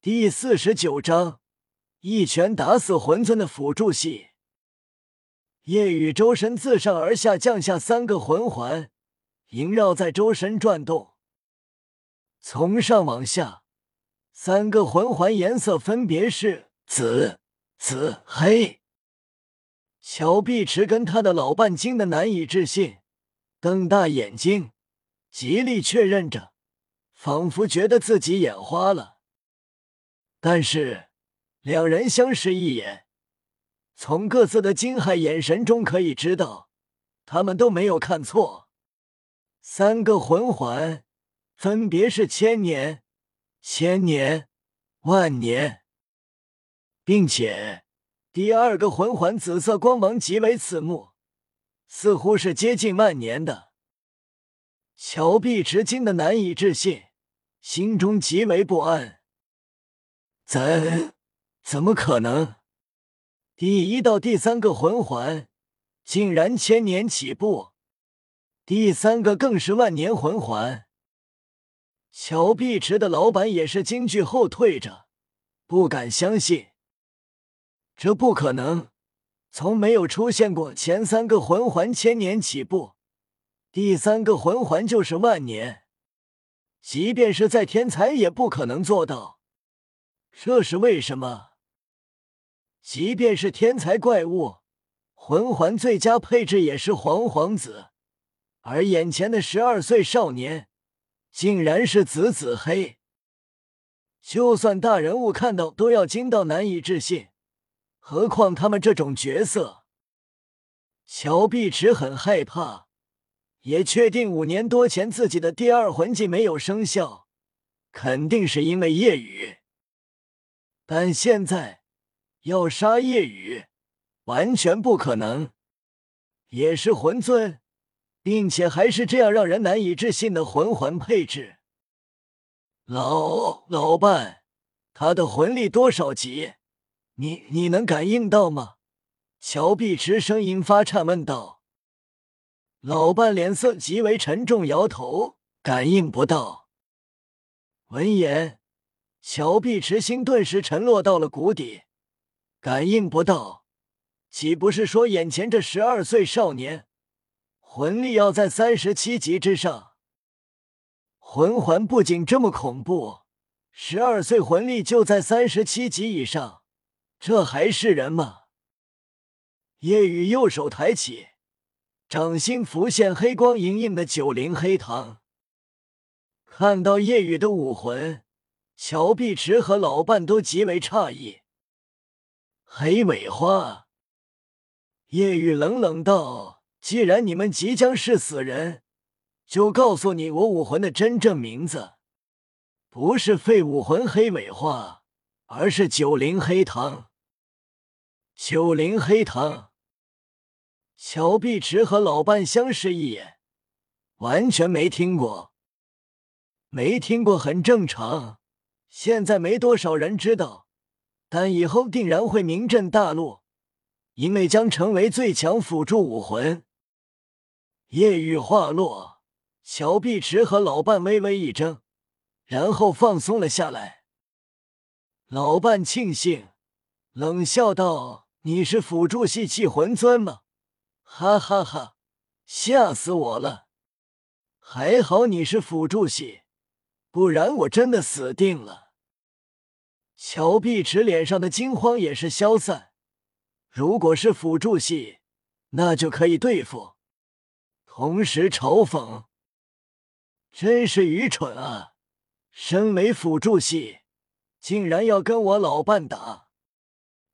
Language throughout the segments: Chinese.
第四十九章，一拳打死魂尊的辅助系。夜雨周身自上而下降下三个魂环，萦绕在周身转动。从上往下，三个魂环颜色分别是紫、紫、黑。乔碧池跟他的老伴惊得难以置信，瞪大眼睛，极力确认着，仿佛觉得自己眼花了。但是，两人相视一眼，从各自的惊骇眼神中可以知道，他们都没有看错。三个魂环分别是千年、千年、万年，并且第二个魂环紫色光芒极为刺目，似乎是接近万年的。乔碧池惊得难以置信，心中极为不安。怎怎么可能？第一到第三个魂环竟然千年起步，第三个更是万年魂环。乔碧池的老板也是惊惧后退着，不敢相信，这不可能，从没有出现过前三个魂环千年起步，第三个魂环就是万年，即便是在天才也不可能做到。这是为什么？即便是天才怪物，魂环最佳配置也是黄黄紫，而眼前的十二岁少年竟然是紫紫黑。就算大人物看到都要惊到难以置信，何况他们这种角色？乔碧池很害怕，也确定五年多前自己的第二魂技没有生效，肯定是因为夜雨。但现在要杀夜雨，完全不可能。也是魂尊，并且还是这样让人难以置信的魂环配置。老老伴，他的魂力多少级？你你能感应到吗？乔碧池声音发颤问道。老伴脸色极为沉重，摇头，感应不到。闻言。乔碧池心顿时沉落到了谷底，感应不到，岂不是说眼前这十二岁少年魂力要在三十七级之上？魂环不仅这么恐怖，十二岁魂力就在三十七级以上，这还是人吗？夜雨右手抬起，掌心浮现黑光莹莹的九灵黑糖，看到夜雨的武魂。乔碧池和老伴都极为诧异。黑尾花，夜雨冷冷道：“既然你们即将是死人，就告诉你我武魂的真正名字，不是废武魂黑尾花，而是九灵黑藤。九灵黑藤。”乔碧池和老伴相视一眼，完全没听过，没听过很正常。现在没多少人知道，但以后定然会名震大陆，因为将成为最强辅助武魂。夜雨话落，乔碧池和老伴微微一怔，然后放松了下来。老伴庆幸，冷笑道：“你是辅助系气魂尊吗？”哈哈哈，吓死我了！还好你是辅助系。不然我真的死定了。乔碧池脸上的惊慌也是消散。如果是辅助系，那就可以对付。同时嘲讽：“真是愚蠢啊！身为辅助系，竟然要跟我老伴打。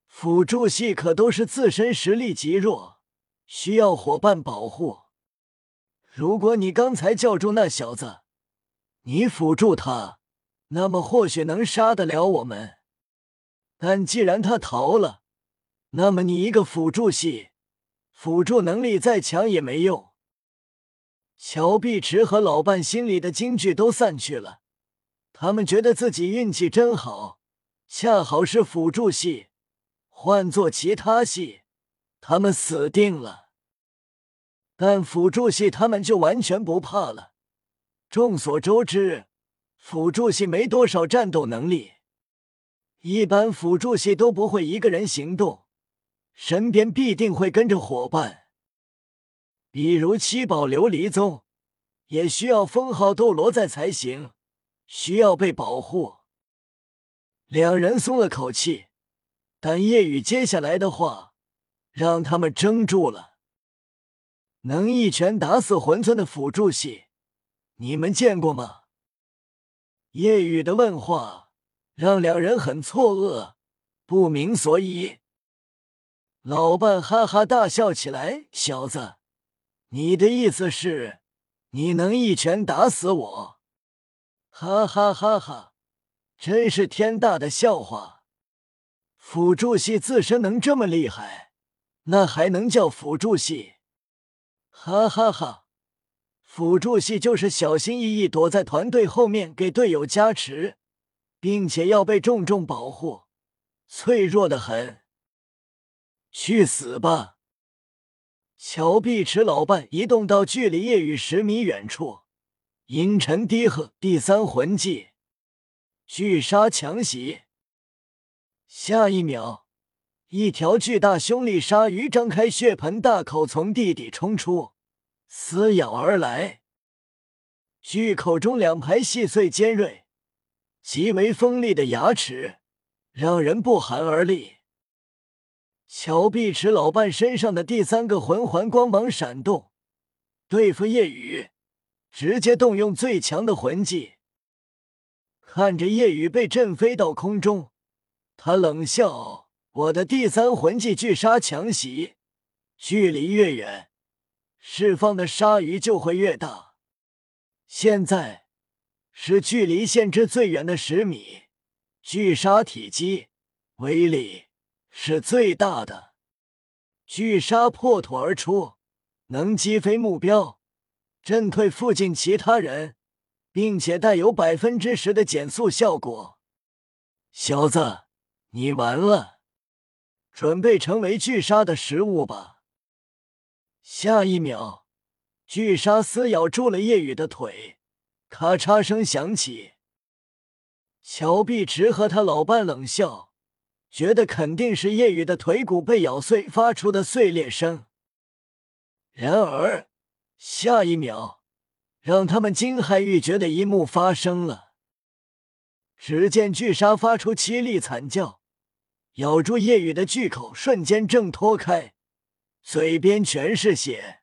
辅助系可都是自身实力极弱，需要伙伴保护。如果你刚才叫住那小子。”你辅助他，那么或许能杀得了我们。但既然他逃了，那么你一个辅助系，辅助能力再强也没用。乔碧池和老伴心里的惊惧都散去了，他们觉得自己运气真好，恰好是辅助系。换做其他系，他们死定了。但辅助系他们就完全不怕了。众所周知，辅助系没多少战斗能力，一般辅助系都不会一个人行动，身边必定会跟着伙伴。比如七宝琉璃宗，也需要封号斗罗在才行，需要被保护。两人松了口气，但夜雨接下来的话让他们怔住了。能一拳打死魂尊的辅助系，你们见过吗？夜雨的问话让两人很错愕，不明所以。老伴哈哈大笑起来：“小子，你的意思是，你能一拳打死我？”哈哈哈哈！真是天大的笑话！辅助系自身能这么厉害，那还能叫辅助系？哈哈哈！辅助系就是小心翼翼躲在团队后面给队友加持，并且要被重重保护，脆弱的很。去死吧！乔碧池老伴移动到距离夜雨十米远处，阴沉低喝：“第三魂技。”巨鲨强袭！下一秒，一条巨大凶厉鲨鱼张开血盆大口，从地底冲出，撕咬而来。巨口中两排细碎尖锐、极为锋利的牙齿，让人不寒而栗。乔碧池老伴身上的第三个魂环光芒闪动，对付夜雨，直接动用最强的魂技。看着夜雨被震飞到空中，他冷笑：“我的第三魂技巨鲨强袭，距离越远，释放的鲨鱼就会越大。现在是距离限制最远的十米，巨鲨体积、威力是最大的。巨鲨破土而出，能击飞目标，震退附近其他人。”并且带有百分之十的减速效果，小子，你完了，准备成为巨鲨的食物吧！下一秒，巨鲨撕咬住了夜雨的腿，咔嚓声响起。乔碧池和他老伴冷笑，觉得肯定是夜雨的腿骨被咬碎发出的碎裂声。然而，下一秒。让他们惊骇欲绝的一幕发生了。只见巨鲨发出凄厉惨叫，咬住夜雨的巨口瞬间挣脱开，嘴边全是血。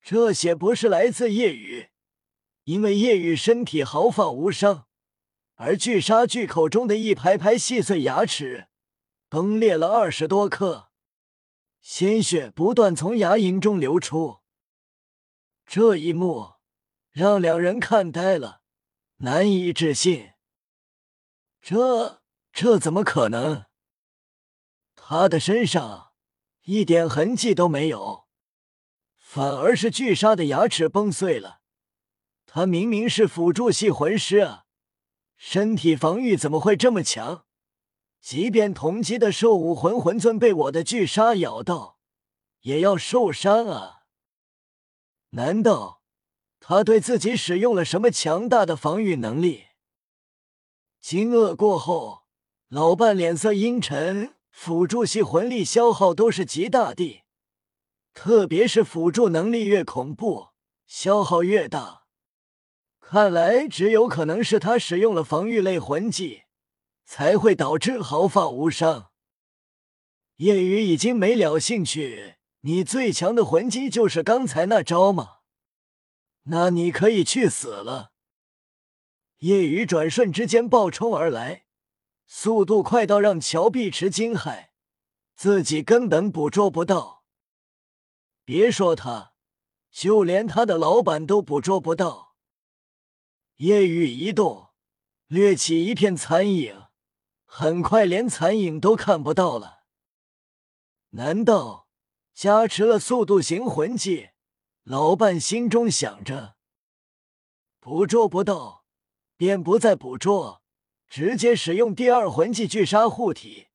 这血不是来自夜雨，因为夜雨身体毫发无伤，而巨鲨巨口中的一排排细碎牙齿崩裂了二十多颗，鲜血不断从牙龈中流出。这一幕让两人看呆了，难以置信。这这怎么可能？他的身上一点痕迹都没有，反而是巨鲨的牙齿崩碎了。他明明是辅助系魂师啊，身体防御怎么会这么强？即便同级的兽武魂魂尊被我的巨鲨咬到，也要受伤啊！难道他对自己使用了什么强大的防御能力？惊愕过后，老伴脸色阴沉。辅助系魂力消耗都是极大的，特别是辅助能力越恐怖，消耗越大。看来只有可能是他使用了防御类魂技，才会导致毫发无伤。夜雨已经没了兴趣。你最强的魂技就是刚才那招吗？那你可以去死了！夜雨转瞬之间暴冲而来，速度快到让乔碧池惊骇，自己根本捕捉不到。别说他，就连他的老板都捕捉不到。夜雨一动，掠起一片残影，很快连残影都看不到了。难道？加持了速度型魂技，老伴心中想着：捕捉不到，便不再捕捉，直接使用第二魂技巨鲨护体，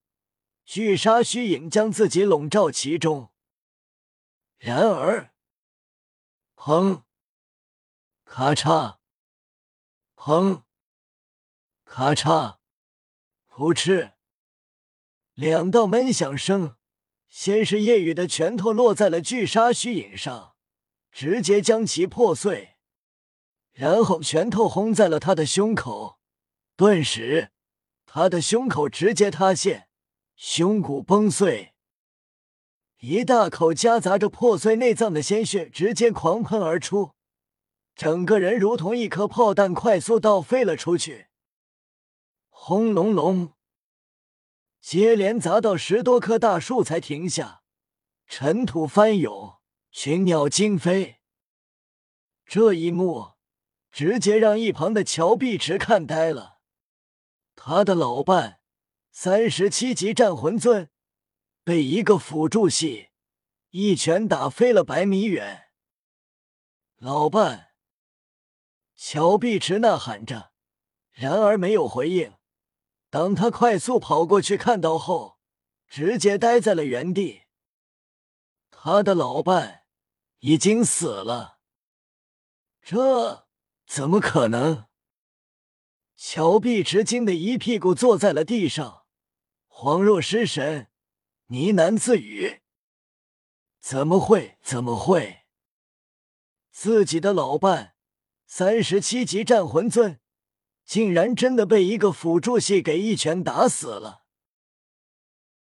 巨鲨虚影将自己笼罩其中。然而，砰！咔嚓！砰！咔嚓！噗嗤，两道闷响声，先是夜雨的拳头落在了巨鲨虚影上，直接将其破碎，然后拳头轰在了他的胸口，顿时他的胸口直接塌陷，胸骨崩碎，一大口夹杂着破碎内脏的鲜血直接狂喷而出，整个人如同一颗炮弹快速倒飞了出去。轰隆隆，接连砸到十多棵大树才停下，尘土翻涌，群鸟惊飞。这一幕直接让一旁的乔碧池看呆了，他的老伴三十七级战魂尊被一个辅助系一拳打飞了百米远。老伴，乔碧池呐喊着，然而没有回应。当他快速跑过去看到后，直接呆在了原地。他的老伴已经死了，这怎么可能？乔碧池惊的一屁股坐在了地上，恍若失神，呢喃自语：“怎么会？怎么会？自己的老伴，三十七级战魂尊。”竟然真的被一个辅助系给一拳打死了！